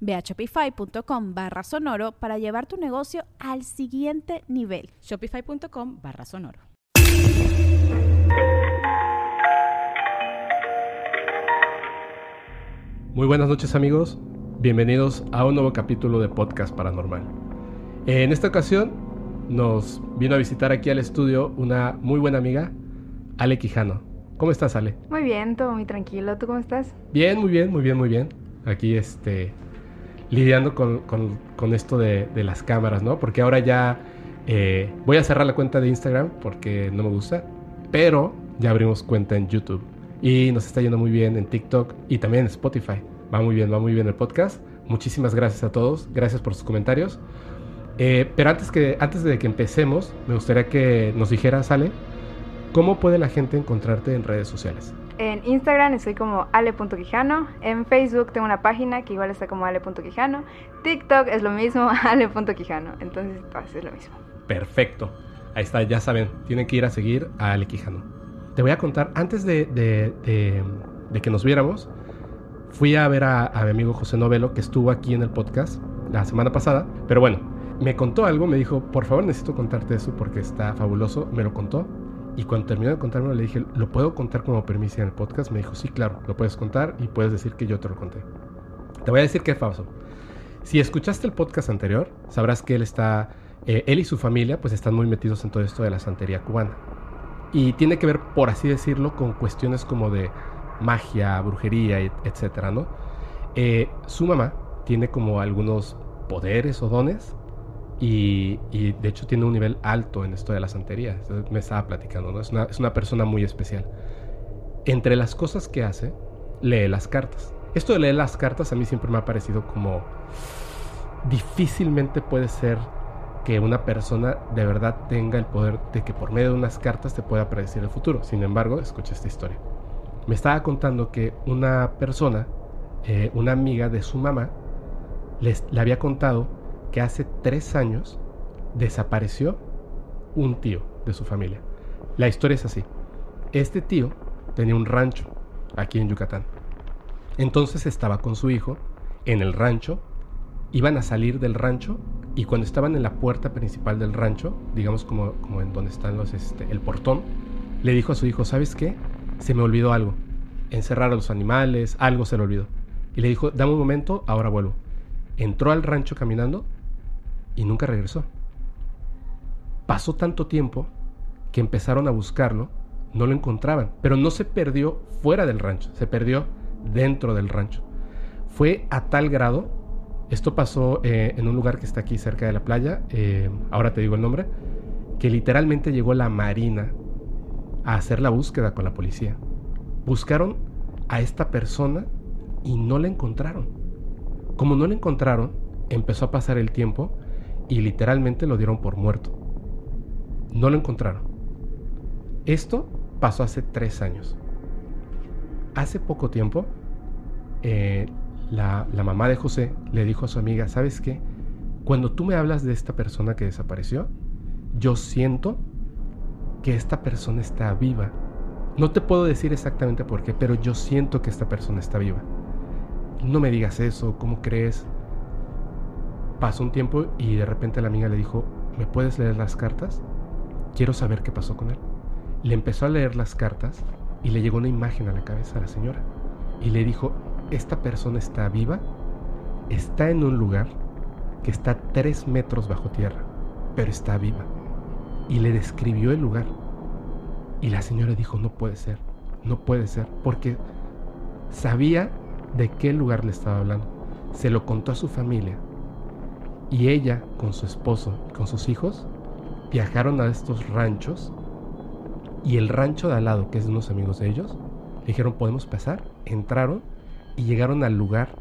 Ve a shopify.com barra sonoro para llevar tu negocio al siguiente nivel. Shopify.com barra sonoro. Muy buenas noches amigos, bienvenidos a un nuevo capítulo de Podcast Paranormal. En esta ocasión nos vino a visitar aquí al estudio una muy buena amiga, Ale Quijano. ¿Cómo estás, Ale? Muy bien, todo muy tranquilo. ¿Tú cómo estás? Bien, muy bien, muy bien, muy bien aquí este, lidiando con, esto de, las cámaras, ¿no? Porque ahora ya eh, voy a cerrar la cuenta de Instagram porque no me gusta, pero ya abrimos cuenta en YouTube y nos está yendo muy bien en TikTok y también en Spotify. Va muy bien, va muy bien el podcast. Muchísimas gracias a todos, gracias por sus comentarios. Eh, pero antes, que, antes de que empecemos, me gustaría que nos dijeras, Ale, ¿cómo puede la gente encontrarte en redes sociales? En Instagram estoy como ale.quijano. En Facebook tengo una página que igual está como ale.quijano. TikTok es lo mismo, ale.quijano. Entonces, pues, es lo mismo. Perfecto. Ahí está, ya saben, tienen que ir a seguir a Ale Quijano. Te voy a contar, antes de, de, que nos viéramos, fui a ver a, a mi amigo José Novelo, que estuvo aquí en el podcast la semana pasada. Pero bueno, me contó algo, me dijo, por favor necesito contarte eso porque está fabuloso. Me lo contó y cuando terminó de contármelo, le dije, ¿lo puedo contar como permiso en el podcast? Me dijo, sí, claro, lo puedes contar y puedes decir que yo te lo conté. Te voy a decir que es falso. Si escuchaste el podcast anterior, sabrás que él está, eh, él y su familia, pues están muy metidos en todo esto de la santería cubana. Y tiene que ver, por así decirlo, con cuestiones como de magia, brujería, etcétera, ¿no? Eh, su mamá tiene como algunos poderes o dones y, de hecho tiene un nivel alto en esto de la santería. Me estaba platicando, ¿no? Es una, persona muy especial. Entre las cosas que hace, lee las cartas. Esto de leer las cartas a mí siempre me ha parecido como difícilmente puede ser que una persona de verdad tenga el poder de que por medio de unas cartas te pueda predecir el futuro. Sin embargo, escucha esta historia. Me estaba contando que una persona, eh, una amiga de su mamá, les, le había contado que hace tres años desapareció un tío de su familia. La historia es así. Este tío tenía un rancho aquí en Yucatán. Entonces estaba con su hijo en el rancho, iban a salir del rancho y cuando estaban en la puerta principal del rancho, digamos como, como en donde están los, este, el portón, le dijo a su hijo, ¿sabes qué? Se me olvidó algo. Encerrar a los animales, algo se le olvidó. Y le dijo, dame un momento, ahora vuelvo. Entró al rancho caminando y nunca regresó. Pasó tanto tiempo que empezaron a buscarlo, no lo encontraban, pero no se perdió fuera del rancho, se perdió dentro del rancho. Fue a tal grado, esto pasó eh, en un lugar que está aquí cerca de la playa, eh, ahora te digo el nombre, que literalmente llegó la marina a hacer la búsqueda con la policía. Buscaron a esta persona y no la encontraron. Como no la encontraron, empezó a pasar el tiempo y literalmente lo dieron por muerto. No lo encontraron. Esto pasó hace tres años. Hace poco tiempo, eh, la, la mamá de José le dijo a su amiga, ¿sabes qué? Cuando tú me hablas de esta persona que desapareció, yo siento que esta persona está viva. No te puedo decir exactamente por qué, pero yo siento que esta persona está viva. No me digas eso, ¿cómo crees? Pasó un tiempo y de repente la amiga le dijo, ¿me puedes leer las cartas? Quiero saber qué pasó con él. Le empezó a leer las cartas y le llegó una imagen a la cabeza a la señora. Y le dijo, esta persona está viva, está en un lugar que está tres metros bajo tierra, pero está viva. Y le describió el lugar. Y la señora dijo, no puede ser, no puede ser, porque sabía de qué lugar le estaba hablando. Se lo contó a su familia. Y ella, con su esposo y con sus hijos, viajaron a estos ranchos. Y el rancho de al lado, que es de unos amigos de ellos, dijeron, podemos pasar. Entraron y llegaron al lugar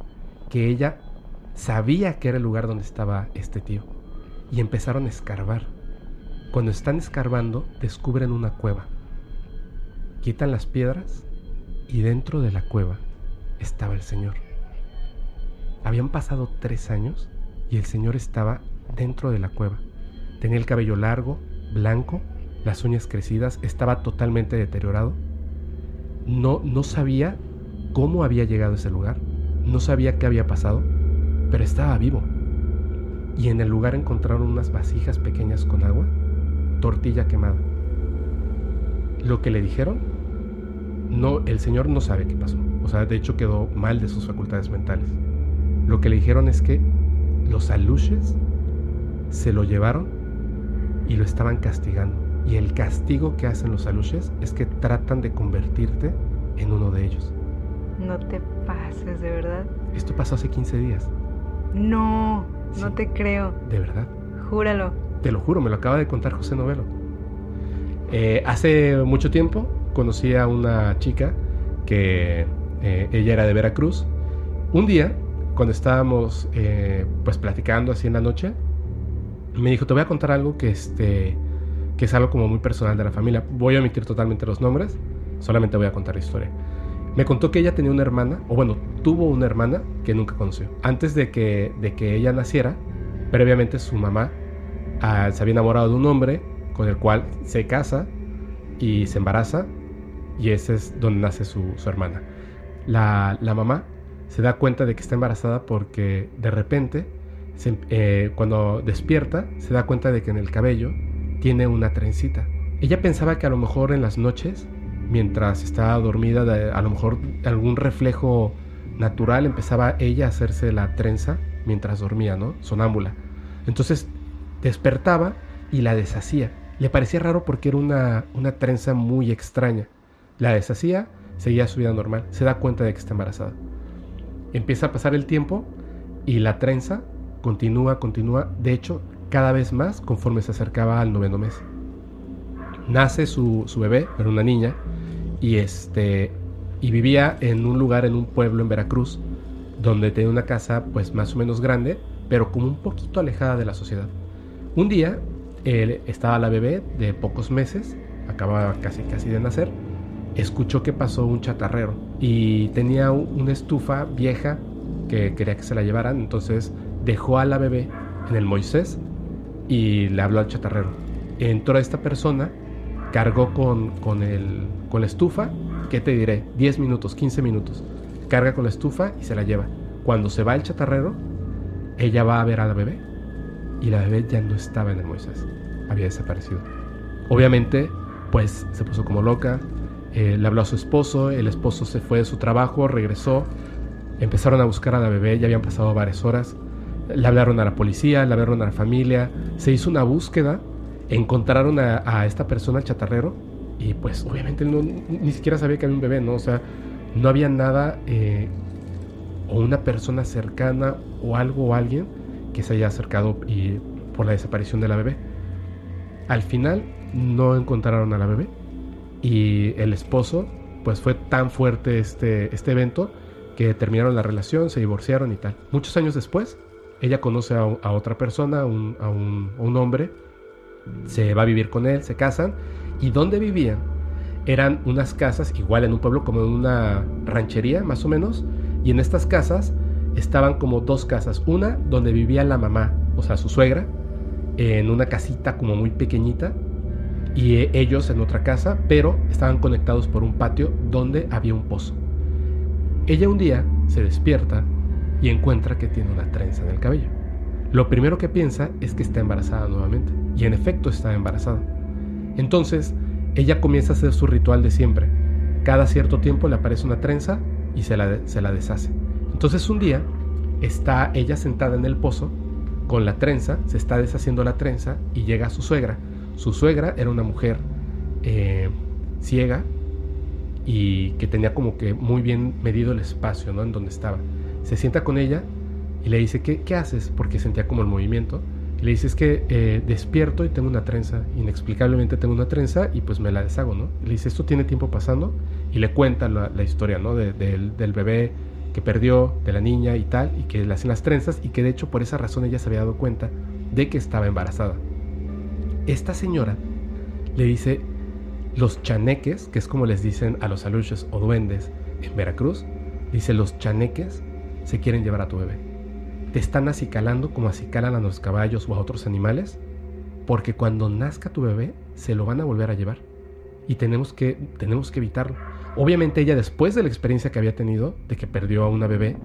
que ella sabía que era el lugar donde estaba este tío. Y empezaron a escarbar. Cuando están escarbando, descubren una cueva. Quitan las piedras y dentro de la cueva estaba el Señor. Habían pasado tres años y el Señor estaba dentro de la cueva. Tenía el cabello largo, blanco, las uñas crecidas, estaba totalmente deteriorado. No, no sabía cómo había llegado a ese lugar, no sabía qué había pasado, pero estaba vivo. Y en el lugar encontraron unas vasijas pequeñas con agua, tortilla quemada. Lo que le dijeron, no, el señor no sabe qué pasó. O sea, de hecho quedó mal de sus facultades mentales. Lo que le dijeron es que los aluches se lo llevaron y lo estaban castigando. Y el castigo que hacen los aluches es que tratan de convertirte en uno de ellos. No te pases, de verdad. Esto pasó hace 15 días. No, no te creo. De verdad. Júralo. Te lo juro, me lo acaba de contar José Novelo. Eh, hace mucho tiempo conocí a una chica que eh, ella era de Veracruz. Un día, cuando estábamos eh, pues platicando así en la noche, me dijo, te voy a contar algo que, este, que es algo como muy personal de la familia. Voy a omitir totalmente los nombres, solamente voy a contar la historia. Me contó que ella tenía una hermana, o bueno, tuvo una hermana que nunca conoció. Antes de que, de que ella naciera, previamente su mamá ah, se había enamorado de un hombre con el cual se casa y se embaraza y ese es donde nace su, su hermana. La, la mamá se da cuenta de que está embarazada porque de repente, se- eh, cuando despierta, se da cuenta de que en el cabello tiene una trencita. Ella pensaba que a lo mejor en las noches, mientras estaba dormida, a lo mejor algún reflejo natural empezaba ella a hacerse la trenza mientras dormía, ¿no? Sonámbula. Entonces despertaba y la deshacía. Le parecía raro porque era una, una trenza muy extraña. La deshacía, seguía su vida normal. Se da cuenta de que está embarazada. Empieza a pasar el tiempo y la trenza continúa, continúa. De hecho, cada vez más conforme se acercaba al noveno mes. Nace su, su bebé, era una niña, y, este, y vivía en un lugar, en un pueblo en Veracruz, donde tenía una casa pues más o menos grande, pero como un poquito alejada de la sociedad. Un día él, estaba la bebé de pocos meses, acababa casi casi de nacer, escuchó que pasó un chatarrero y tenía una estufa vieja que quería que se la llevaran, entonces dejó a la bebé en el Moisés y le habló al chatarrero. Entró esta persona, cargó con, con, el, con la estufa, ¿qué te diré? 10 minutos, 15 minutos. Carga con la estufa y se la lleva. Cuando se va el chatarrero, ella va a ver a la bebé y la bebé ya no estaba en el Moisés, había desaparecido. Obviamente, pues se puso como loca, eh, le habló a su esposo, el esposo se fue de su trabajo, regresó, empezaron a buscar a la bebé, ya habían pasado varias horas, le hablaron a la policía, le hablaron a la familia, se hizo una búsqueda, encontraron a, esta persona, chatarrero, y pues obviamente no, ni siquiera sabía que había un bebé, ¿no? O sea, no había nada, eh, o una persona cercana, o algo o alguien que se haya acercado por la desaparición de la bebé. Al final no encontraron a la bebé y el esposo, pues fue tan fuerte este, este evento que terminaron la relación, se divorciaron y tal. Muchos años después, ella conoce a, otra persona, un, a un- un hombre, se va a vivir con él, se casan y donde vivían eran unas casas, igual en un pueblo como en una ranchería más o menos, y en estas casas estaban como dos casas, una donde vivía la mamá, o sea, su suegra, en una casita como muy pequeñita, y eh, ellos en otra casa, pero estaban conectados por un patio donde había un pozo. Ella un día se despierta y encuentra que tiene una trenza en el cabello. Lo primero que piensa es que está embarazada nuevamente, y en efecto está embarazada. Entonces, ella comienza a hacer su ritual de siempre. Cada cierto tiempo le aparece una trenza y se la, se la deshace. Entonces un día está ella sentada en el pozo con la trenza, se está deshaciendo la trenza y llega su suegra. Su suegra era una mujer eh, ciega y que tenía como que muy bien medido el espacio, ¿no? En donde estaba. Se sienta con ella y le dice, ¿qué, qué haces? Porque sentía como el movimiento. Y le dice, es que eh, despierto y tengo una trenza. Inexplicablemente tengo una trenza y pues me la deshago, ¿no? Le dice, esto tiene tiempo pasando. Y le cuenta la, la historia, ¿no? De- del, del bebé que perdió, de la niña y tal, y que le hacen las trenzas y que de hecho por esa razón ella se había dado cuenta de que estaba embarazada. Esta señora le dice, los chaneques, que es como les dicen a los aluches o duendes en Veracruz, dice, los chaneques se quieren llevar a tu bebé. Te están acicalando como acicalan a los caballos o a otros animales, porque cuando nazca tu bebé se lo van a volver a llevar y tenemos que, tenemos que evitarlo. Obviamente ella después de la experiencia que había tenido, de que perdió a una bebé,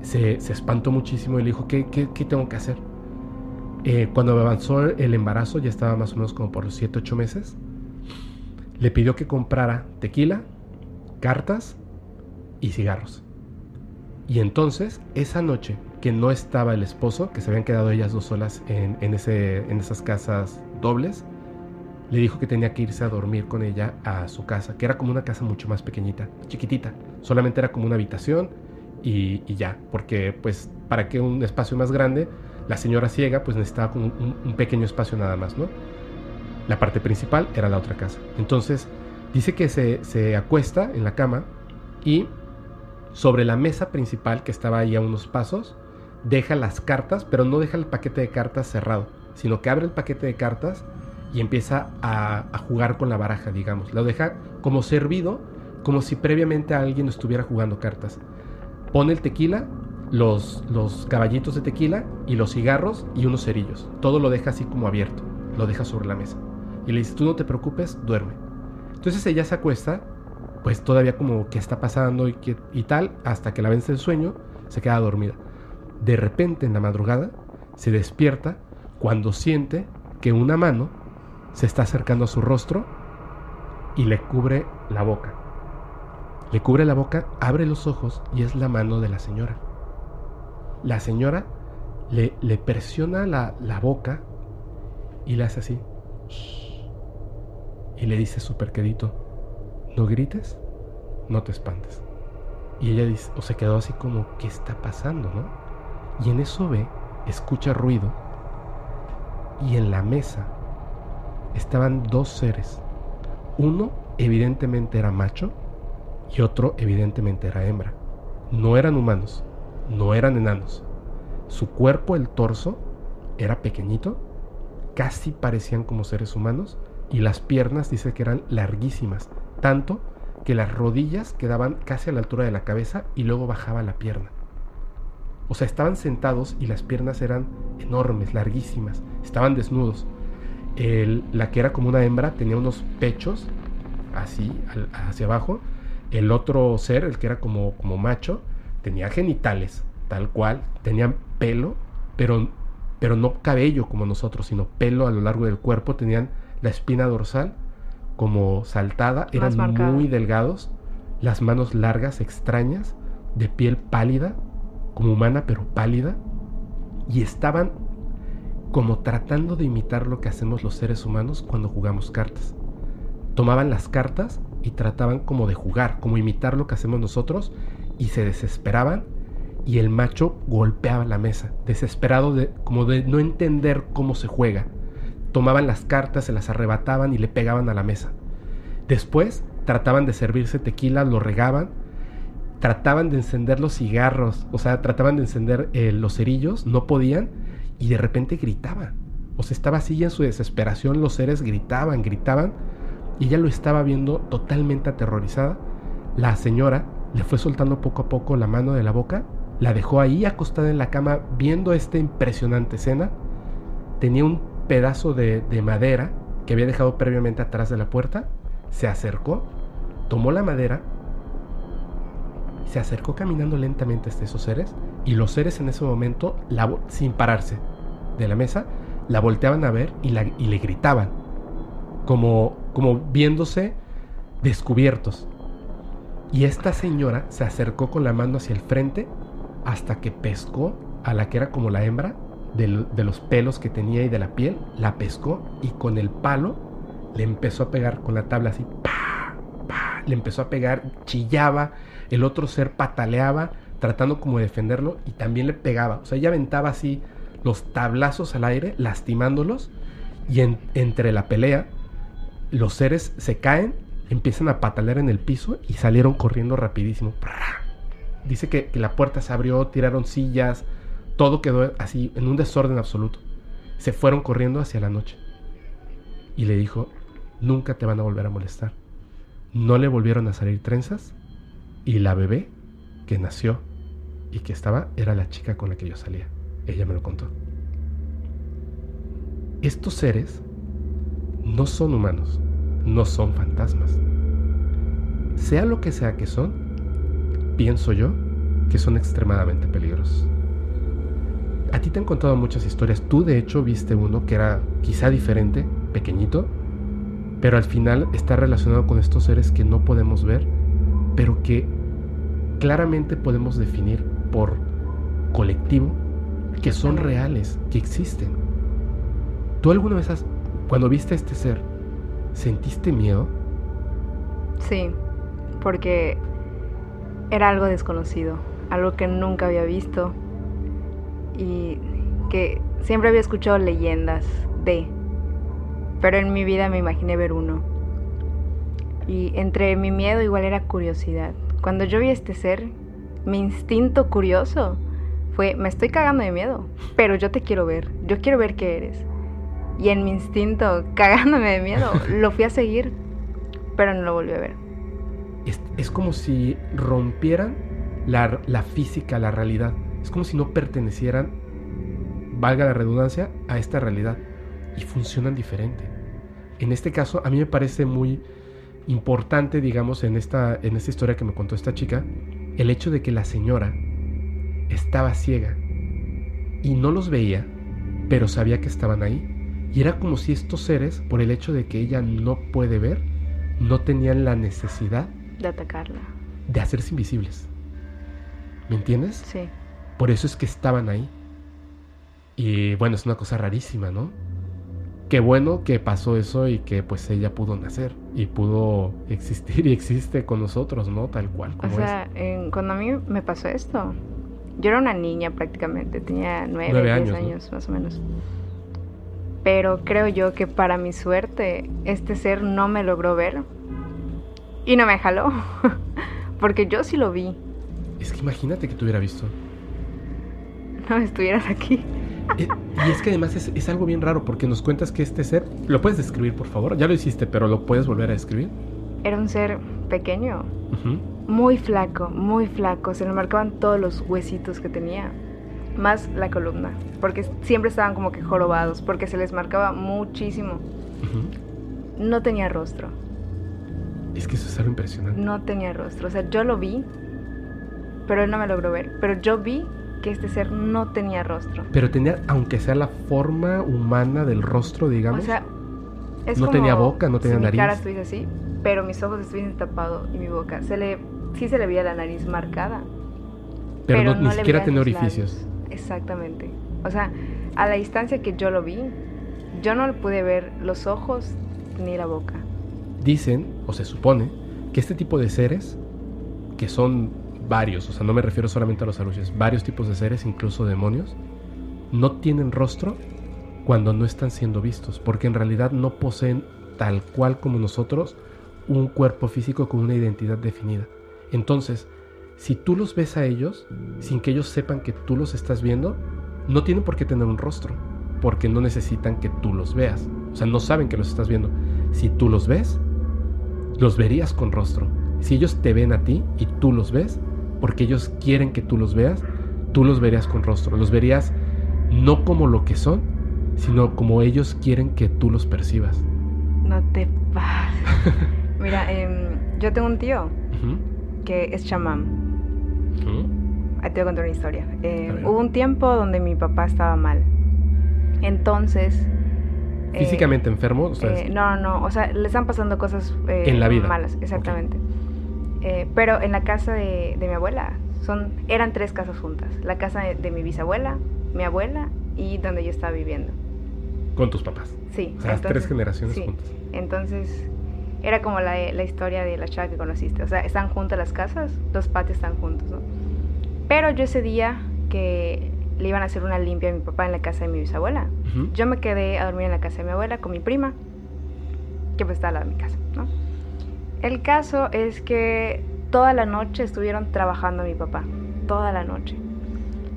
se, se espantó muchísimo y le dijo, ¿qué, qué, qué tengo que hacer? Eh, cuando avanzó el embarazo, ya estaba más o menos como por los 7, 8 meses, le pidió que comprara tequila, cartas y cigarros. Y entonces, esa noche que no estaba el esposo, que se habían quedado ellas dos solas en, esas casas dobles, le dijo que tenía que irse a dormir con ella a su casa, que era como una casa mucho más pequeñita, chiquitita. Solamente era como una habitación y ya, porque pues para que un espacio más grande, la señora ciega pues necesitaba como un, un pequeño espacio nada más, ¿no? La parte principal era la otra casa. Entonces dice que se, se acuesta en la cama y sobre la mesa principal que estaba ahí a unos pasos, deja las cartas, pero no deja el paquete de cartas cerrado, sino que abre el paquete de cartas y empieza a, jugar con la baraja, digamos. Lo deja como servido, como si previamente alguien estuviera jugando cartas. Pone el tequila, los, caballitos de tequila y los cigarros y unos cerillos. Todo lo deja así como abierto, lo deja sobre la mesa. Y le dice, tú no te preocupes, duerme. Entonces ella se acuesta, pues todavía como que está pasando y, que, y tal, hasta que la vence el sueño, se queda dormida. De repente en la madrugada se despierta cuando siente que una mano se está acercando a su rostro y le cubre la boca. Le cubre la boca, abre los ojos y es la mano de la señora. La señora le, presiona la, la, boca y le hace así. Y le dice súper quedito, no grites, no te espantes. Y ella dice, o se quedó así como, ¿qué está pasando, no? Y en eso ve, escucha ruido y en la mesa estaban dos seres. Uno evidentemente era macho y otro evidentemente era hembra. No eran humanos, no eran enanos. Su cuerpo, el torso, era pequeñito, casi parecían como seres humanos y las piernas dice que eran larguísimas, tanto que las rodillas quedaban casi a la altura de la cabeza y luego bajaba la pierna. O sea, estaban sentados y las piernas eran enormes, larguísimas, estaban desnudos. El, la que era como una hembra tenía unos pechos así hacia abajo. El otro ser, el que era como, como macho, tenía genitales, tal cual, tenía pelo, pero, pero no cabello como nosotros, sino pelo a lo largo del cuerpo. Tenían la espina dorsal como saltada, eran muy delgados, las manos largas, extrañas, de piel pálida, como humana pero pálida, y estaban como tratando de imitar lo que hacemos los seres humanos cuando jugamos cartas. Tomaban las cartas y trataban como de jugar, como imitar lo que hacemos nosotros, y se desesperaban y el macho golpeaba la mesa, desesperado de como de no entender cómo se juega. Tomaban las cartas, se las arrebataban y le pegaban a la mesa. Después trataban de servirse tequila, lo regaban, trataban de encender los cigarros, o sea, trataban de encender eh, los cerillos, no podían, y de repente gritaba. O sea, estaba así en su desesperación los seres gritaban, gritaban, y ella lo estaba viendo totalmente aterrorizada. La señora le fue soltando poco a poco la mano de la boca, la dejó ahí acostada en la cama viendo esta impresionante escena. Tenía un pedazo de, de madera que había dejado previamente atrás de la puerta, se acercó, tomó la madera, se acercó caminando lentamente hasta esos seres y los seres en ese momento, sin pararse de la mesa, la volteaban a ver y, y le gritaban, como, como viéndose descubiertos. Y esta señora se acercó con la mano hacia el frente hasta que pescó a la que era como la hembra de, los pelos que tenía y de la piel, la pescó y con el palo le empezó a pegar con la tabla así, ¡pah! le empezó a pegar, chillaba, el otro ser pataleaba, tratando como de defenderlo y también le pegaba. O sea, ella aventaba así los tablazos al aire, lastimándolos, y entre la pelea, los seres se caen, empiezan a patalear en el piso y salieron corriendo rapidísimo. Dice que, la puerta se abrió, tiraron sillas, todo quedó así en un desorden absoluto. Se fueron corriendo hacia la noche. Y le dijo, nunca te van a volver a molestar. No le volvieron a salir trenzas y la bebé que nació y que estaba era la chica con la que yo salía. Ella me lo contó. Estos seres no son humanos, no son fantasmas. Sea lo que sea que son, pienso yo que son extremadamente peligrosos. A ti te han contado muchas historias. Tú de hecho viste uno que era quizá diferente, pequeñito, pero al final está relacionado con estos seres que no podemos ver, pero que claramente podemos definir por colectivo que son reales, que existen. ¿Tú alguna vez has, cuando viste a este ser, sentiste miedo? Sí, porque era algo desconocido, algo que nunca había visto y que siempre había escuchado leyendas de, pero en mi vida me imaginé ver uno. Y entre mi miedo igual era curiosidad. Cuando yo vi este ser, mi instinto curioso fue, me estoy cagando de miedo, pero yo te quiero ver, yo quiero ver qué eres. Y en mi instinto, cagándome de miedo, lo fui a seguir, pero no lo volví a ver. Es, como si rompieran la, la física, la realidad. Es como si no pertenecieran, valga la redundancia, a esta realidad. Y funcionan diferente. En este caso, a mí me parece muy importante, digamos, en esta, en esta historia que me contó esta chica, el hecho de que la señora estaba ciega y no los veía, pero sabía que estaban ahí. Y era como si estos seres, por el hecho de que ella no puede ver, no tenían la necesidad de atacarla, de hacerse invisibles. ¿Me entiendes? Sí. Por eso es que estaban ahí. Y bueno, es una cosa rarísima, ¿no? qué bueno que pasó eso y que pues ella pudo nacer y pudo existir y existe con nosotros, ¿no? Tal cual. Como o sea, cuando a mí me pasó esto, yo era una niña prácticamente, tenía nueve, diez años, más o menos. Pero creo yo que para mi suerte, este ser no me logró ver y no me jaló, porque yo sí lo vi. Es que imagínate que te hubiera visto. No estuvieras aquí. Eh, y es que además es, algo bien raro porque nos cuentas que este ser, ¿lo puedes describir por favor? Ya lo hiciste, pero ¿lo puedes volver a describir? Era un ser pequeño, muy flaco, muy flaco, se le marcaban todos los huesitos que tenía, más la columna, porque siempre estaban como que jorobados, porque se les marcaba muchísimo. No tenía rostro. Es que eso es algo impresionante. No tenía rostro, o sea, yo lo vi, pero él no me logró ver, pero yo vi que este ser no tenía rostro. Pero tenía, aunque sea la forma humana del rostro, digamos. O sea, es no tenía boca, no tenía si nariz. Mi cara estuviese así, pero mis ojos estuviesen tapados y mi boca. Se le, sí se le veía la nariz marcada. Pero, no, ni siquiera tenía orificios. Exactamente. O sea, a la distancia que yo lo vi, yo no pude ver los ojos ni la boca. Dicen, o se supone, que este tipo de seres, que son varios, o sea, no me refiero solamente a los aluches, varios tipos de seres, incluso demonios, no tienen rostro cuando no están siendo vistos, porque en realidad no poseen tal cual como nosotros un cuerpo físico con una identidad definida. Entonces, si tú los ves a ellos, sin que ellos sepan que tú los estás viendo, no tienen por qué tener un rostro, porque no necesitan que tú los veas. O sea, no saben que los estás viendo. Si tú los ves, los verías con rostro. Si ellos te ven a ti y tú los ves, porque ellos quieren que tú los veas, tú los verías con rostro, los verías no como lo que son, sino como ellos quieren que tú los percibas. No te pases. Mira, em, yo tengo un tío que es chamán. Te voy a contar una historia. Em, hubo un tiempo donde mi papá estaba mal. Entonces... ¿Físicamente enfermo? Eh, no, no, o sea, le están pasando cosas eh, en la vida. malas, exactamente. Eh, pero en la casa de, mi abuela, son, eran tres casas juntas. La casa de, mi bisabuela, mi abuela y donde yo estaba viviendo. ¿Con tus papás? Sí. O sea, tres generaciones juntas. Entonces, era como la, la historia de la chava que conociste. O sea, están juntas las casas, los patios están juntos, ¿no? Pero yo ese día que le iban a hacer una limpia a mi papá en la casa de mi bisabuela, Ujú. yo me quedé a dormir en la casa de mi abuela con mi prima, que pues está al lado de mi casa, ¿no? El caso es que toda la noche estuvieron trabajando a mi papá, toda la noche.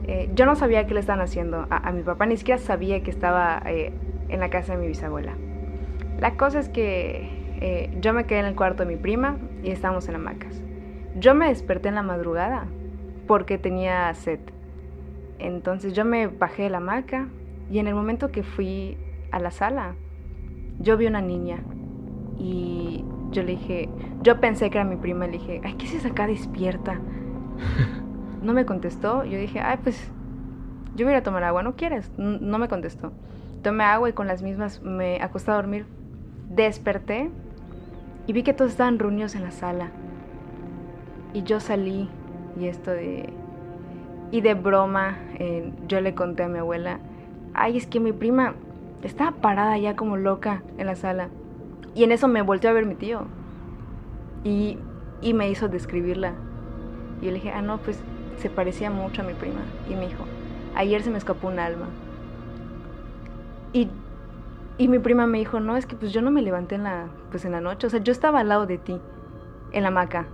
Eh, yo no sabía qué le estaban haciendo a, a mi papá, ni siquiera sabía que estaba eh, en la casa de mi bisabuela. La cosa es que eh, yo me quedé en el cuarto de mi prima y estábamos en hamacas. Yo me desperté en la madrugada porque tenía sed. Entonces yo me bajé de la hamaca y en el momento que fui a la sala, yo vi una niña y yo le dije, yo pensé que era mi prima, le dije, ay, ¿qué haces acá despierta? No me contestó, yo dije, ay, pues yo voy a tomar agua, ¿no quieres? No me contestó. Tomé agua y con las mismas me acosté a dormir. Desperté vi que todos estaban reunidos en la sala. Y yo salí y esto de... Y de broma, eh, yo le conté a mi abuela, ay, es que mi prima estaba parada ya como loca en la sala. Y en eso me volteó a ver mi tío. Y, y me hizo describirla. Y yo le dije, ah, no, pues se parecía mucho a mi prima. Y me dijo, ayer se me escapó un alma. Y, y mi prima me dijo, no, es que pues yo no me levanté en la, pues en la noche. O sea, yo estaba al lado de ti, en la hamaca.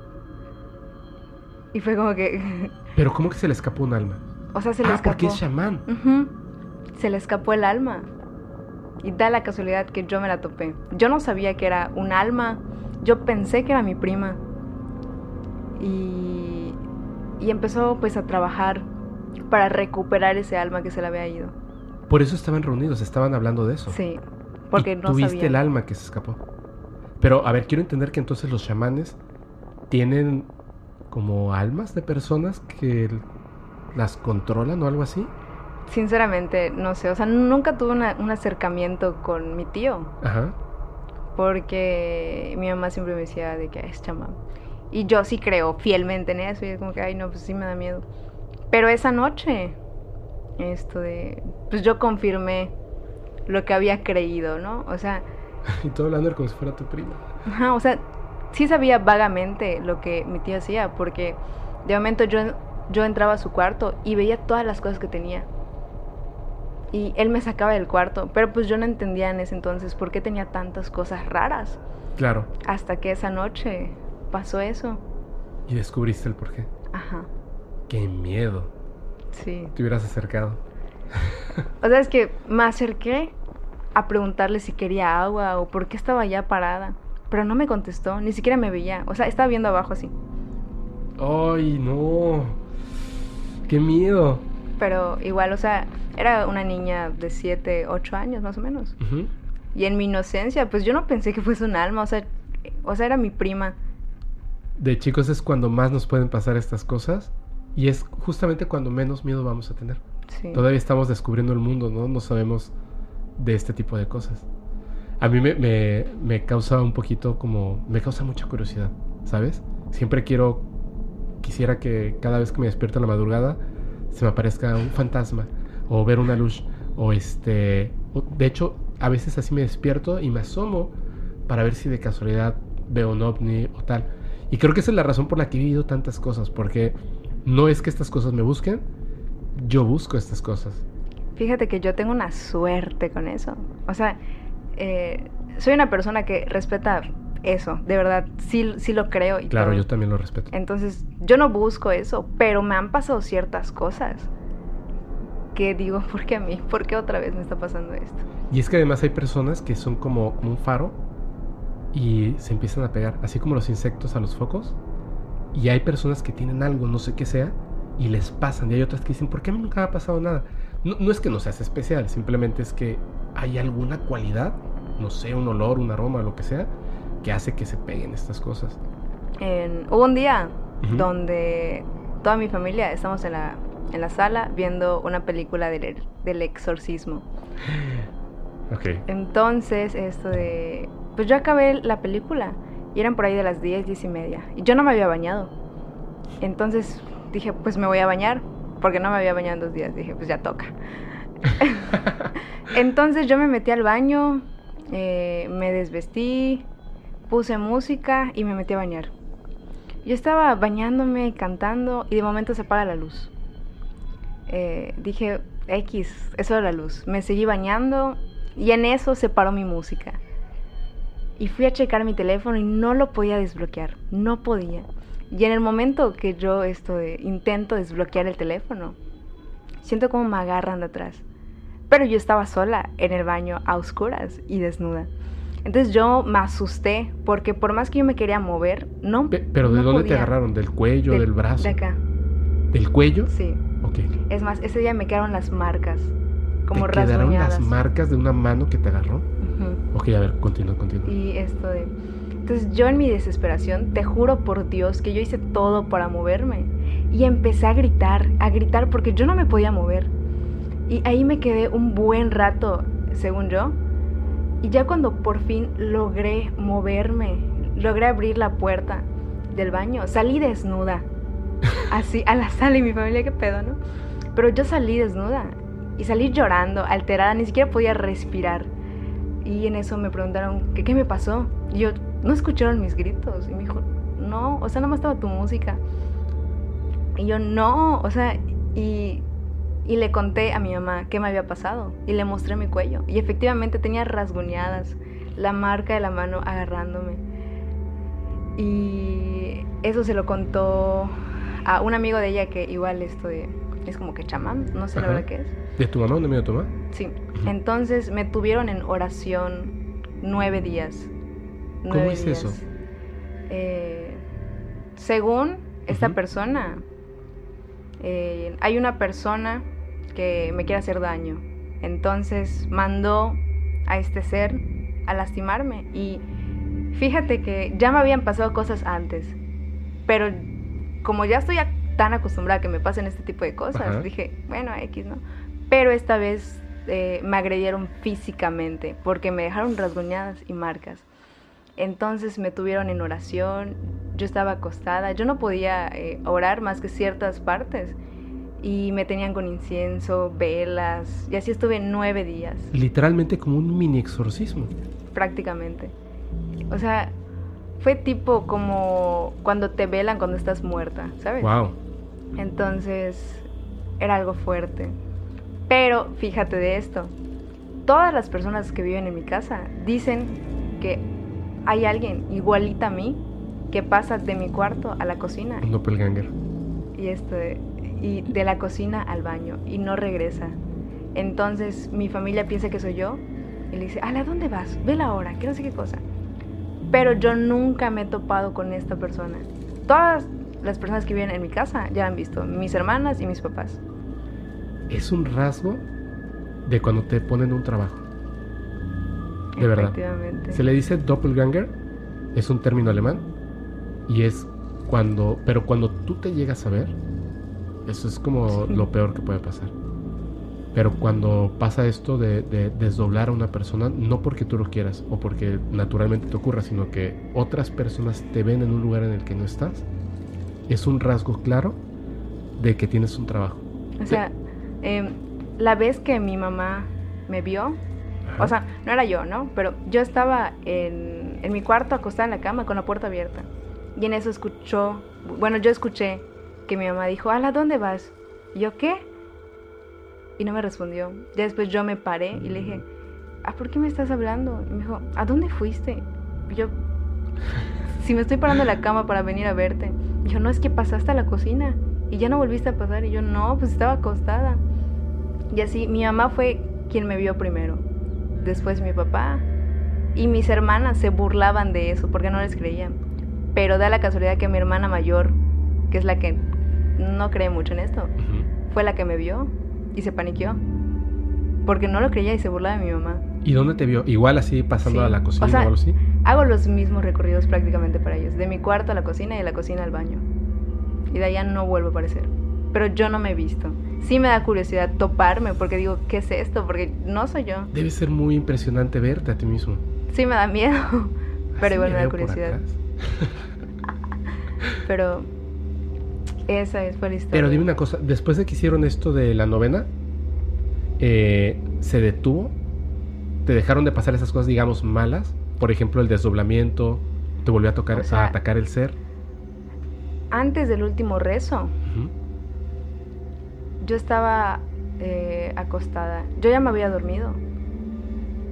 Y fue como que, Pero ¿cómo que se le escapó un alma? o sea, se le ah, escapó. porque es chamán. Se le escapó el alma. Y da la casualidad que yo me la topé. Yo no sabía que era un alma. Yo pensé que era mi prima. Y, y empezó pues a trabajar para recuperar ese alma que se le había ido. Por eso estaban reunidos, estaban hablando de eso. Sí, porque Y no tuviste sabía. el alma que se escapó. Pero, a ver, quiero entender que entonces los chamanes tienen como almas de personas que las controlan o algo así. Sinceramente, no sé. O sea, nunca tuve una- un acercamiento con mi tío. Ajá. Porque mi mamá siempre me decía de que "Ay, es chamán. Y yo sí creo fielmente en eso. Y es como que, ay, no, pues sí me da miedo. Pero esa noche, esto de. Pues yo confirmé lo que había creído, ¿no? O sea, Y todo hablando como si fuera tu prima. ajá, o sea, sí sabía vagamente lo que mi tío hacía. Porque de momento yo, yo entraba a su cuarto y veía todas las cosas que tenía. Y él me sacaba del cuarto. Pero pues yo no entendía en ese entonces por qué tenía tantas cosas raras. Claro. Hasta que esa noche pasó eso. Y descubriste el porqué. Ajá, Qué miedo. sí. Te hubieras acercado. O sea, es que me acerqué a preguntarle si quería agua o por qué estaba ya parada. Pero no me contestó, ni siquiera me veía. O sea, estaba viendo abajo así. ¡Ay, no! ¡Qué miedo! Pero igual, o sea, era una niña de 7, 8 años más o menos. Y en mi inocencia, pues yo no pensé que fuese un alma. O sea, o sea era mi prima. De chicos es cuando más nos pueden pasar estas cosas. Y es justamente cuando menos miedo vamos a tener. Sí. Todavía estamos descubriendo el mundo, ¿no? No sabemos de este tipo de cosas. A mí me, me- me causa un poquito como... Me causa mucha curiosidad, ¿sabes? Siempre quiero... Quisiera que cada vez que me despierto en la madrugada se me aparezca un fantasma o ver una luz o este... o- De hecho, a veces así me despierto y me asomo para ver si de casualidad veo un ovni o tal. Y creo que esa es la razón por la que he vivido tantas cosas, porque no es que estas cosas me busquen, yo busco estas cosas. Fíjate que yo tengo una suerte con eso. O sea, eh, soy una persona que respeta eso, de verdad, sí, sí lo creo. Y Claro, todo. yo también lo respeto. Entonces, yo no busco eso, pero me han pasado ciertas cosas que digo, ¿por qué a mí? ¿Por qué otra vez me está pasando esto? Y es que además hay personas que son como, como un faro y se empiezan a pegar, así como los insectos a los focos. Y hay personas que tienen algo, no sé qué sea, y les pasan. Y hay otras que dicen, ¿por qué a mí nunca me ha pasado nada? No, no es que no seas especial, simplemente es que hay alguna cualidad, no sé, un olor, un aroma, lo que sea, que hace que se peguen estas cosas. En- hubo un día donde toda mi familia estamos en la, en la sala viendo una película del, del exorcismo. Ok. Entonces, esto de... Pues yo acabé la película y eran por ahí de las 10, 10 y media. Y yo no me había bañado. Entonces dije, pues me voy a bañar. Porque no me había bañado en dos días. Dije, pues ya toca. Entonces yo me metí al baño, eh, me desvestí, puse música y me metí a bañar. Yo estaba bañándome, cantando y de momento se apaga la luz. Eh, dije, X, eso era la luz. Me seguí bañando y en eso se paró mi música. Y fui a checar mi teléfono y no lo podía desbloquear, no podía. Y en el momento que yo esto intento desbloquear el teléfono, siento como me agarran de atrás. Pero yo estaba sola en el baño a oscuras y desnuda. Entonces yo me asusté porque por más que yo me quería mover, no. ¿Pero de dónde te agarraron? ¿Del cuello, del, brazo? De acá. ¿Del cuello? Sí. Ok. Es más, ese día me quedaron las marcas, como ¿Te quedaron las marcas de una mano que te agarró? Ok, a ver, continúa, continúa. Y esto de... Entonces yo en mi desesperación, te juro por Dios que yo hice todo para moverme. Y empecé a gritar, a gritar porque yo no me podía mover. Y ahí me quedé un buen rato, según yo. Y ya cuando por fin logré moverme, logré abrir la puerta del baño, salí desnuda. Así, a la sala y mi familia, qué pedo, ¿no? Pero yo salí desnuda y salí llorando, alterada, ni siquiera podía respirar. Y en eso me preguntaron, ¿qué, qué me pasó? Y yo, ¿no escucharon mis gritos? Y me dijo, no, o sea, no me estaba tu música. Y yo, no, o sea, y, y le conté a mi mamá qué me había pasado. Y le mostré mi cuello. Y efectivamente tenía rasguñadas, la marca de la mano agarrándome. Y eso se lo contó a un amigo de ella que igual esto es como que chamán, no sé la verdad qué es. ¿De tu mamá? ¿Dónde me tu mamá? Sí. Entonces me tuvieron en oración nueve días. ¿Cómo es eso? Eh, según esta persona, eh, hay una persona que me quiere hacer daño. Entonces mandó a este ser a lastimarme. Y fíjate que ya me habían pasado cosas antes. Pero como ya estoy tan acostumbrada a que me pasen este tipo de cosas, dije, bueno, X, ¿no? Pero esta vez eh, me agredieron físicamente porque me dejaron rasguñadas y marcas. Entonces me tuvieron en oración, yo estaba acostada, yo no podía eh, orar más que ciertas partes y me tenían con incienso, velas y así estuve nueve días. Literalmente como un mini exorcismo. Prácticamente. O sea, fue tipo como cuando te velan cuando estás muerta, ¿sabes? Wow. Entonces era algo fuerte. Pero fíjate de esto, todas las personas que viven en mi casa dicen que hay alguien igualita a mí que pasa de mi cuarto a la cocina. Un doppelganger. Y, este, y de la cocina al baño y no regresa. Entonces mi familia piensa que soy yo y le dice, ¿a dónde vas? Ve la hora, que no sé qué cosa. Pero yo nunca me he topado con esta persona. Todas las personas que viven en mi casa ya la han visto, mis hermanas y mis papás es un rasgo de cuando te ponen un trabajo. De verdad. Se le dice doppelganger, es un término alemán y es cuando, pero cuando tú te llegas a ver, eso es como lo peor que puede pasar. Pero cuando pasa esto de, de, desdoblar a una persona, no porque tú lo quieras o porque naturalmente te ocurra, sino que otras personas te ven en un lugar en el que no estás, es un rasgo claro de que tienes un trabajo. O sea, Em, la vez que mi mamá me vio, o sea, no era yo, ¿no? Pero yo estaba en, en mi cuarto acostada en la cama con la puerta abierta. Y en eso escuchó, bueno, yo escuché que mi mamá dijo, ¿a dónde vas? Y yo, ¿qué? Y no me respondió. Ya después yo me paré y le dije, ¿a por qué me estás hablando? Y me dijo, ¿a dónde fuiste? Y yo, si me estoy parando en la cama para venir a verte. Y yo, no, es que pasaste a la cocina y ya no volviste a pasar. Y yo, no, pues estaba acostada. Y así, mi mamá fue quien me vio primero, después mi papá. Y mis hermanas se burlaban de eso porque no les creían. Pero da la casualidad que mi hermana mayor, que es la que no cree mucho en esto, fue la que me vio y se paniqueó. Porque no lo creía y se burlaba de mi mamá. ¿Y dónde te vio? Igual así pasando a la cocina o, algo así. Hago los mismos recorridos prácticamente para ellos. De mi cuarto a la cocina y de la cocina al baño. Y de allá no vuelvo a aparecer. Pero yo no me he visto sí me da curiosidad toparme porque digo, ¿qué es esto? Porque no soy yo. Debe ser muy impresionante verte a ti mismo. Sí, me da miedo, pero igual me da curiosidad. pero esa es fue la historia. Pero dime una cosa, después de que hicieron esto de la novena, eh, ¿se detuvo? ¿Te dejaron de pasar esas cosas, digamos, malas? Por ejemplo, el desdoblamiento, ¿Te volvió a tocar O sea- a atacar el ser? Antes del último rezo. Yo estaba eh, acostada. Yo ya me había dormido.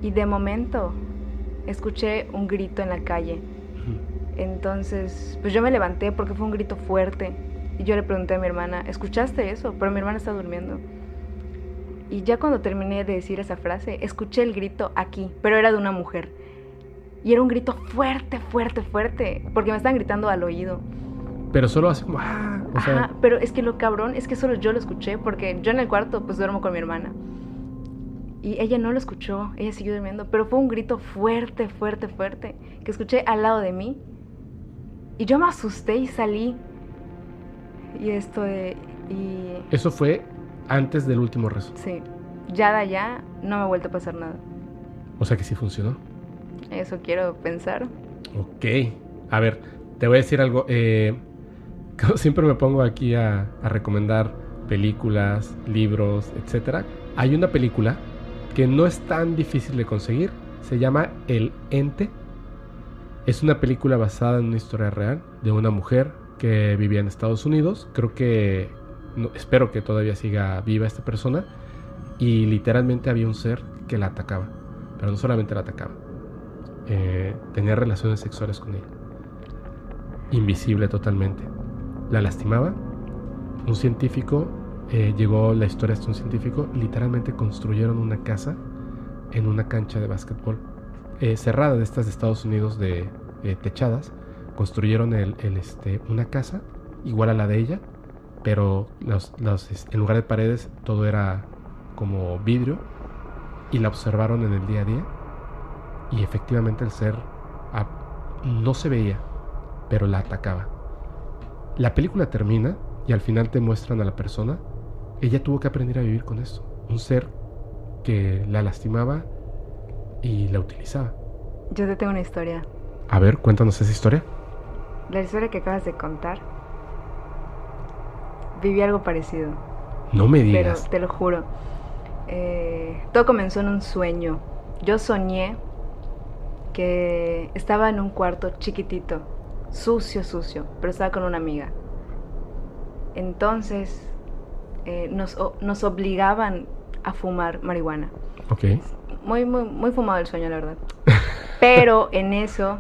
Y de momento escuché un grito en la calle. Entonces, pues yo me levanté porque fue un grito fuerte. Y yo le pregunté a mi hermana, ¿escuchaste eso? Pero mi hermana está durmiendo. Y ya cuando terminé de decir esa frase, escuché el grito aquí, pero era de una mujer. Y era un grito fuerte, fuerte, fuerte, porque me estaban gritando al oído. Pero solo así como, ah, o sea, Ajá, pero es que lo cabrón es que solo yo lo escuché, porque yo en el cuarto pues duermo con mi hermana. Y ella no lo escuchó, ella siguió durmiendo, pero fue un grito fuerte, fuerte, fuerte, que escuché al lado de mí. Y yo me asusté y salí. Y esto de... Y eso fue antes del último rezo. sí, ya de allá no me ha vuelto a pasar nada. O sea que sí funcionó. Eso quiero pensar. Ok. A ver, te voy a decir algo. eh, siempre me pongo aquí a, recomendar películas, libros, etc. Hay una película que no es tan difícil de conseguir. Se llama El Ente. Es una película basada en una historia real de una mujer que vivía en Estados Unidos. Creo que, espero que todavía siga viva esta persona. Y literalmente había un ser que la atacaba. Pero no solamente la atacaba. eh, tenía relaciones sexuales con ella. Invisible totalmente. La lastimaba. Un científico, eh, llegó la historia hasta un científico, literalmente construyeron una casa en una cancha de básquetbol eh, cerrada de estas de Estados Unidos de eh, techadas. Construyeron el, el, este, una casa igual a la de ella, pero los, los, en lugar de paredes todo era como vidrio y la observaron en el día a día y efectivamente el ser ah, no se veía, pero la atacaba. La película termina y al final te muestran a la persona. Ella tuvo que aprender a vivir con esto. Un ser que la lastimaba y la utilizaba. Yo te tengo una historia. A ver, cuéntanos esa historia. La historia que acabas de contar. Viví algo parecido. No me Pero digas. te lo juro. eh, todo comenzó en un sueño. Yo soñé que estaba en un cuarto chiquitito, sucio, sucio, pero estaba con una amiga. Entonces eh, nos, obligaban a fumar marihuana. Ok. Muy, muy, muy fumado el sueño, la verdad. Pero en eso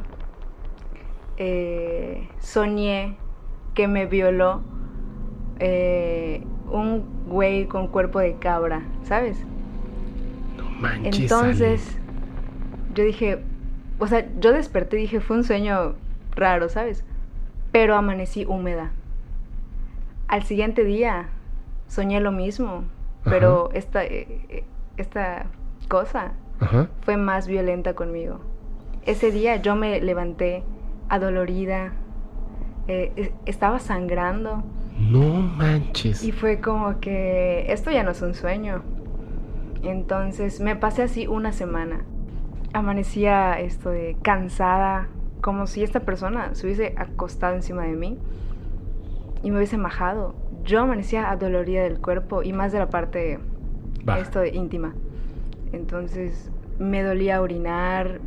eh, soñé que me violó eh, un güey con cuerpo de cabra, ¿sabes? No manches. Entonces yo dije, o sea, yo desperté y dije, fue un sueño raro, ¿sabes? Pero amanecí húmeda. Al siguiente día soñé lo mismo, pero esta, eh, eh, esta cosa. Ajá. fue más violenta conmigo. Ese día yo me levanté adolorida, eh, es- estaba sangrando No manches. y fue como que esto ya no es un sueño. Entonces me pasé así una semana. Amanecía esto de cansada, como si esta persona se hubiese acostado encima de mí y me hubiese majado. Yo amanecía adolorida del cuerpo y más de la parte Va. esto de íntima. Entonces me dolía orinar,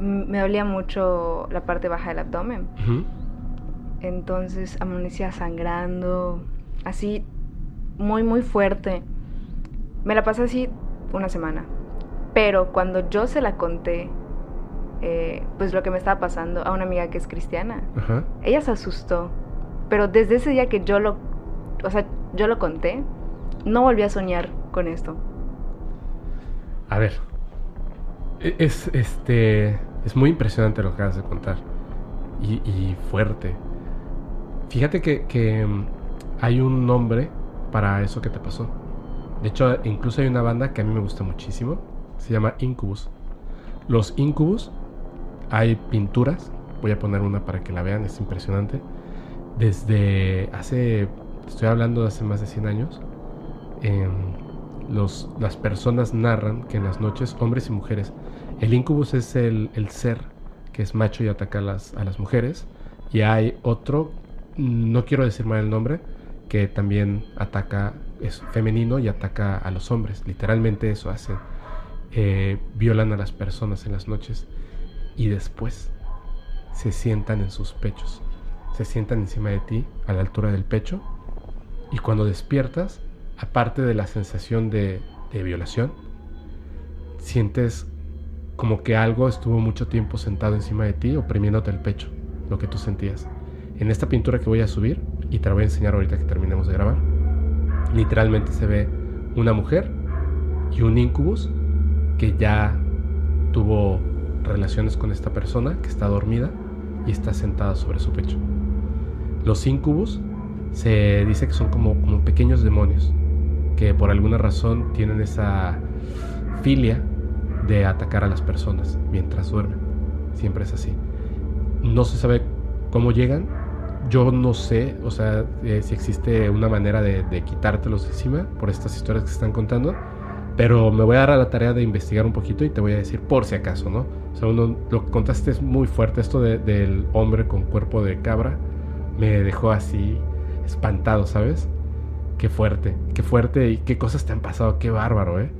me dolía mucho la parte baja del abdomen. Ujú. Entonces amanecía sangrando, así muy muy fuerte. Me la pasé así una semana. Pero cuando yo se la conté, eh, pues lo que me estaba pasando a una amiga que es cristiana, Ajá. ella se asustó. Pero desde ese día que yo lo, o sea, yo lo conté, no volví a soñar con esto. A ver. E- Es este. Es muy impresionante lo que acabas de contar. Y, y fuerte. Fíjate que, que, mm, hay un nombre para eso que te pasó. De hecho, incluso hay una banda que a mí me gusta muchísimo. Se llama Incubus. Los Incubus, hay pinturas. Voy a poner una para que la vean, es impresionante. Desde hace, estoy hablando de hace más de 100 años, los, las personas narran que en las noches, hombres y mujeres, el incubus es el, el ser que es macho y ataca a las, a las mujeres. Y hay otro, no quiero decir mal el nombre, que también ataca, es femenino y ataca a los hombres. Literalmente eso hacen. Eh, violan a las personas en las noches. Y después se sientan en sus pechos. Se sientan encima de ti a la altura del pecho. Y cuando despiertas, aparte de la sensación de, violación, sientes como que algo estuvo mucho tiempo sentado encima de ti, oprimiéndote el pecho, lo que tú sentías. En esta pintura que voy a subir, y te la voy a enseñar ahorita que terminemos de grabar, literalmente se ve una mujer y un incubus que ya tuvo relaciones con esta persona que está dormida y está sentada sobre su pecho. Los incubus se dice que son como, pequeños demonios que por alguna razón tienen esa filia de atacar a las personas mientras duermen. Siempre es así. No se sabe cómo llegan. Yo no sé, o sea, eh, si existe una manera de, de quitártelos de encima por estas historias que se están contando. Pero me voy a dar a la tarea de investigar un poquito y te voy a decir por si acaso, ¿no? O sea, uno, lo que contaste es muy fuerte. Esto de, del hombre con cuerpo de cabra me dejó así espantado, ¿sabes? Qué fuerte, qué fuerte y qué cosas te han pasado, qué bárbaro, ¿eh?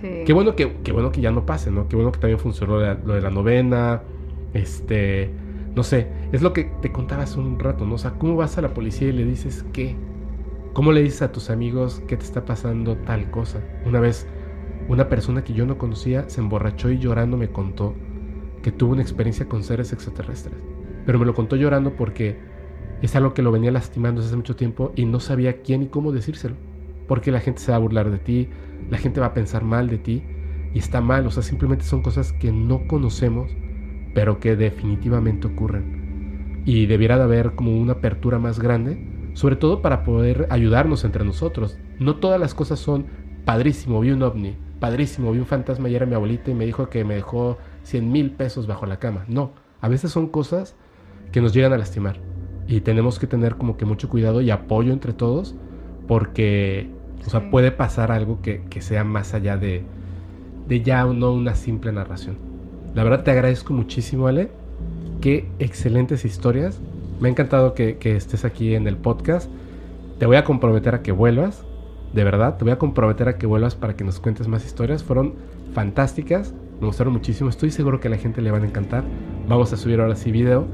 Sí. Qué bueno que, qué bueno que ya no pase, ¿no? Qué bueno que también funcionó lo de, la, lo de la novena, este, no sé, es lo que te contaba hace un rato, ¿no? O sea, ¿cómo vas a la policía y le dices qué? ¿Cómo le dices a tus amigos que te está pasando tal cosa? Una vez, una persona que yo no conocía se emborrachó y llorando me contó que tuvo una experiencia con seres extraterrestres. Pero me lo contó llorando porque es algo que lo venía lastimando desde hace mucho tiempo y no sabía quién y cómo decírselo. Porque la gente se va a burlar de ti, la gente va a pensar mal de ti y está mal, o sea, simplemente son cosas que no conocemos, pero que definitivamente ocurren. Y debiera de haber como una apertura más grande, sobre todo para poder ayudarnos entre nosotros. No todas las cosas son padrísimo, vi un ovni, padrísimo, vi un fantasma y era mi abuelita y me dijo que me dejó 100 mil pesos bajo la cama. No, a veces son cosas que nos llegan a lastimar y tenemos que tener como que mucho cuidado y apoyo entre todos porque o sea, Sí. puede pasar algo que, que sea más allá de, de ya no una simple narración. La verdad te agradezco muchísimo, Ale. Qué excelentes historias. Me ha encantado que, que estés aquí en el podcast. Te voy a comprometer a que vuelvas. De verdad, te voy a comprometer a que vuelvas para que nos cuentes más historias. Fueron fantásticas. Me gustaron muchísimo. Estoy seguro que a la gente le van a encantar. Vamos a subir ahora sí video.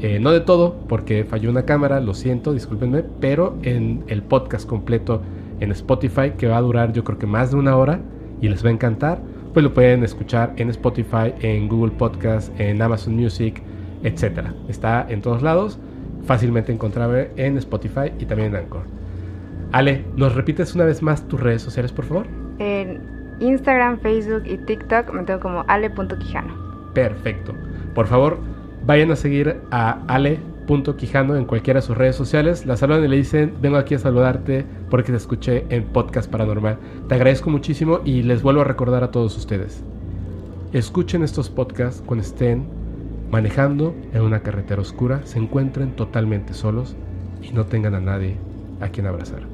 Eh, no de todo, porque falló una cámara, lo siento, discúlpenme, pero en el podcast completo en Spotify, que va a durar yo creo que más de una hora y les va a encantar, pues lo pueden escuchar en Spotify, en Google Podcast, en Amazon Music, etc. Está en todos lados, fácilmente encontrable en Spotify y también en Anchor. Ale, ¿nos repites una vez más tus redes sociales, por favor? En Instagram, Facebook y TikTok me tengo como ale.quijano. Perfecto. Por favor, vayan a seguir a ale.quijano en cualquiera de sus redes sociales. La saludan y le dicen, vengo aquí a saludarte porque te escuché en Podcast Paranormal. Te agradezco muchísimo y les vuelvo a recordar a todos ustedes. Escuchen estos podcasts cuando estén manejando en una carretera oscura, se encuentren totalmente solos y no tengan a nadie a quien abrazar.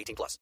18 plus.